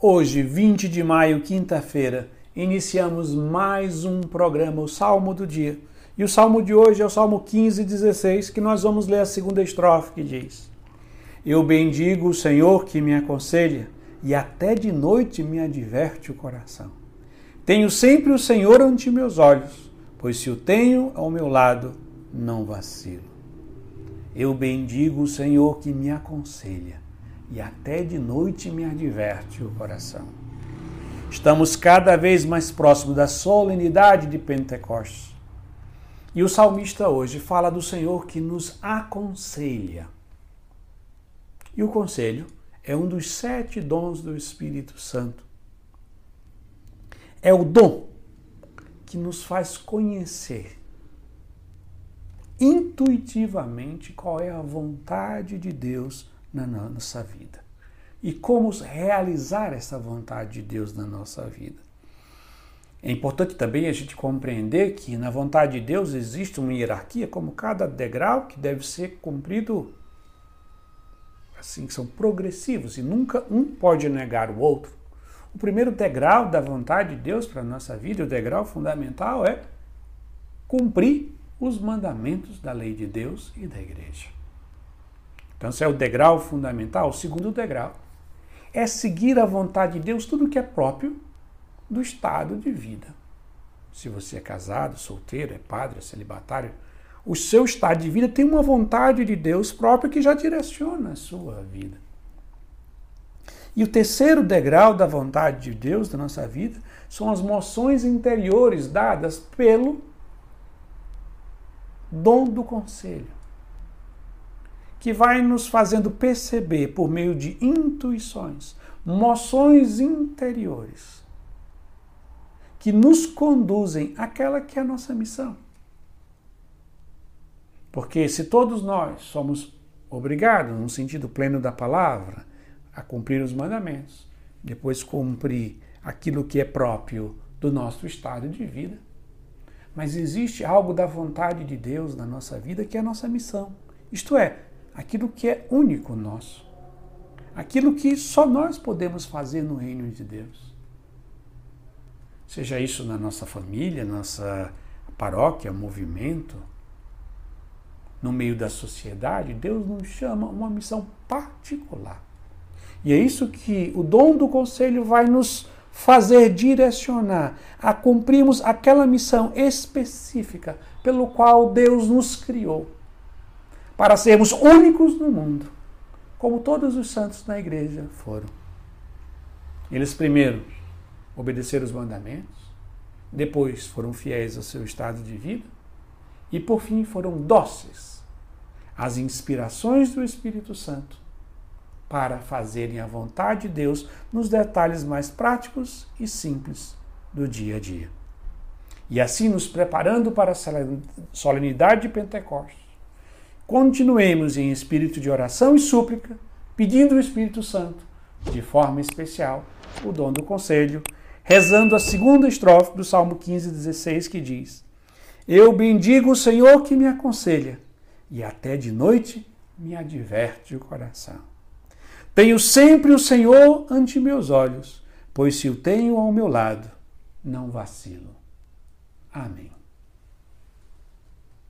Hoje, 20 de maio, quinta-feira, iniciamos mais um programa, o Salmo do Dia. E o salmo de hoje é o Salmo 15, 16, que nós vamos ler a segunda estrofe que diz: Eu bendigo o Senhor que me aconselha, e até de noite me adverte o coração. Tenho sempre o Senhor ante meus olhos, pois se o tenho ao meu lado, não vacilo. Eu bendigo o Senhor que me aconselha e até de noite me adverte o coração. Estamos cada vez mais próximos da solenidade de Pentecostes. E o salmista hoje fala do Senhor que nos aconselha. E o conselho é um dos sete dons do Espírito Santo. É o dom que nos faz conhecer intuitivamente qual é a vontade de Deus na nossa vida. E como realizar essa vontade de Deus na nossa vida. É importante também a gente compreender que na vontade de Deus existe uma hierarquia, como cada degrau que deve ser cumprido assim, são progressivos e nunca um pode negar o outro. O primeiro degrau da vontade de Deus para a nossa vida, o degrau fundamental é cumprir os mandamentos da lei de Deus e da igreja. Então, esse é o degrau fundamental. O segundo degrau é seguir a vontade de Deus, tudo que é próprio do estado de vida. Se você é casado, solteiro, é padre, é celibatário, o seu estado de vida tem uma vontade de Deus própria que já direciona a sua vida. E o terceiro degrau da vontade de Deus da nossa vida são as moções interiores dadas pelo dom do conselho que vai nos fazendo perceber por meio de intuições, moções interiores, que nos conduzem àquela que é a nossa missão. Porque se todos nós somos obrigados, no sentido pleno da palavra, a cumprir os mandamentos, depois cumprir aquilo que é próprio do nosso estado de vida, mas existe algo da vontade de Deus na nossa vida que é a nossa missão. Isto é, aquilo que é único nosso, aquilo que só nós podemos fazer no reino de Deus. Seja isso na nossa família, nossa paróquia, movimento, no meio da sociedade, Deus nos chama uma missão particular. E é isso que o dom do conselho vai nos fazer direcionar a cumprirmos aquela missão específica pelo qual Deus nos criou para sermos únicos no mundo, como todos os santos na igreja foram. Eles primeiro obedeceram os mandamentos, depois foram fiéis ao seu estado de vida e por fim foram dóceis às inspirações do Espírito Santo para fazerem a vontade de Deus nos detalhes mais práticos e simples do dia a dia. E assim nos preparando para a solenidade de Pentecostes, continuemos em espírito de oração e súplica, pedindo o Espírito Santo, de forma especial, o dom do conselho, rezando a segunda estrofe do Salmo 15, 16, que diz: Eu bendigo o Senhor que me aconselha, e até de noite me adverte o coração. Tenho sempre o Senhor ante meus olhos, pois se o tenho ao meu lado, não vacilo. Amém.